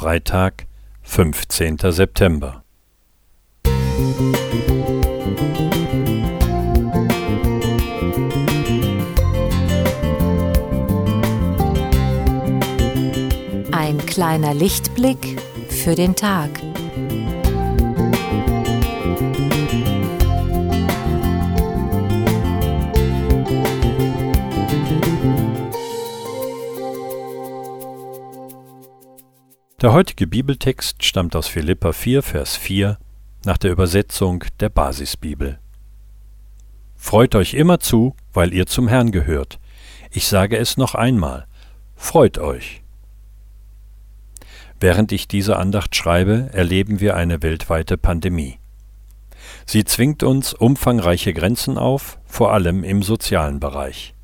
Freitag, 15. September. Ein kleiner Lichtblick für den Tag. Der heutige Bibeltext stammt aus Philippa 4, Vers 4 nach der Übersetzung der Basisbibel. Freut euch immer zu, weil ihr zum Herrn gehört. Ich sage es noch einmal. Freut euch. Während ich diese Andacht schreibe, erleben wir eine weltweite Pandemie. Sie zwingt uns umfangreiche Grenzen auf, vor allem im sozialen Bereich.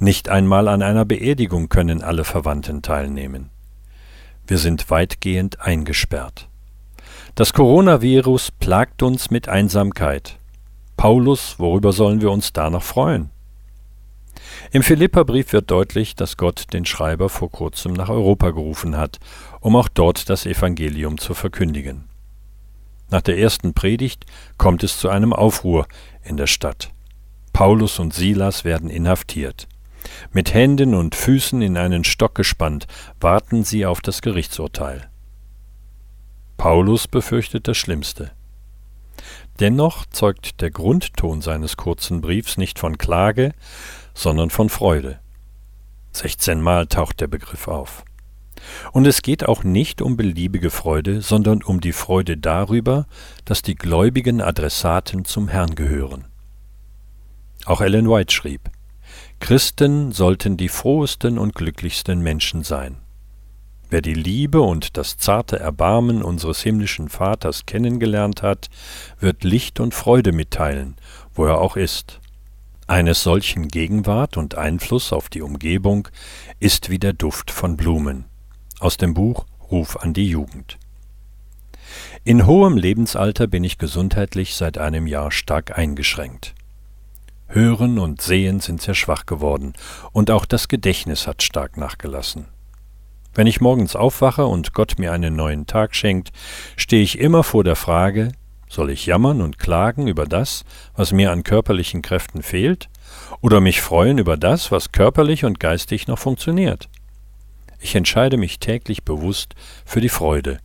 Nicht einmal an einer Beerdigung können alle Verwandten teilnehmen. Wir sind weitgehend eingesperrt. Das Coronavirus plagt uns mit Einsamkeit. Paulus, worüber sollen wir uns da noch freuen? Im Philipperbrief wird deutlich, dass Gott den Schreiber vor kurzem nach Europa gerufen hat, um auch dort das Evangelium zu verkündigen. Nach der ersten Predigt kommt es zu einem Aufruhr in der Stadt. Paulus und Silas werden inhaftiert. Mit Händen und Füßen in einen Stock gespannt, warten sie auf das Gerichtsurteil. Paulus befürchtet das Schlimmste. Dennoch zeugt der Grundton seines kurzen Briefs nicht von Klage, sondern von Freude. Sechzehnmal taucht der Begriff auf. Und es geht auch nicht um beliebige Freude, sondern um die Freude darüber, dass die gläubigen Adressaten zum Herrn gehören. Auch Ellen White schrieb, Christen sollten die frohesten und glücklichsten Menschen sein. Wer die Liebe und das zarte Erbarmen unseres himmlischen Vaters kennengelernt hat, wird Licht und Freude mitteilen, wo er auch ist. Eines solchen Gegenwart und Einfluss auf die Umgebung ist wie der Duft von Blumen. Aus dem Buch Ruf an die Jugend. In hohem Lebensalter bin ich gesundheitlich seit einem Jahr stark eingeschränkt. Hören und Sehen sind sehr schwach geworden, und auch das Gedächtnis hat stark nachgelassen. Wenn ich morgens aufwache und Gott mir einen neuen Tag schenkt, stehe ich immer vor der Frage, soll ich jammern und klagen über das, was mir an körperlichen Kräften fehlt, oder mich freuen über das, was körperlich und geistig noch funktioniert? Ich entscheide mich täglich bewusst für die Freude,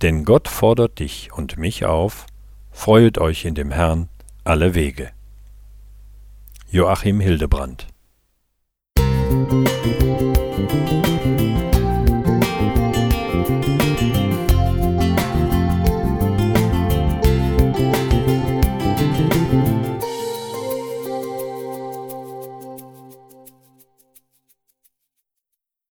denn Gott fordert dich und mich auf, freuet euch in dem Herrn alle Wege. Joachim Hildebrand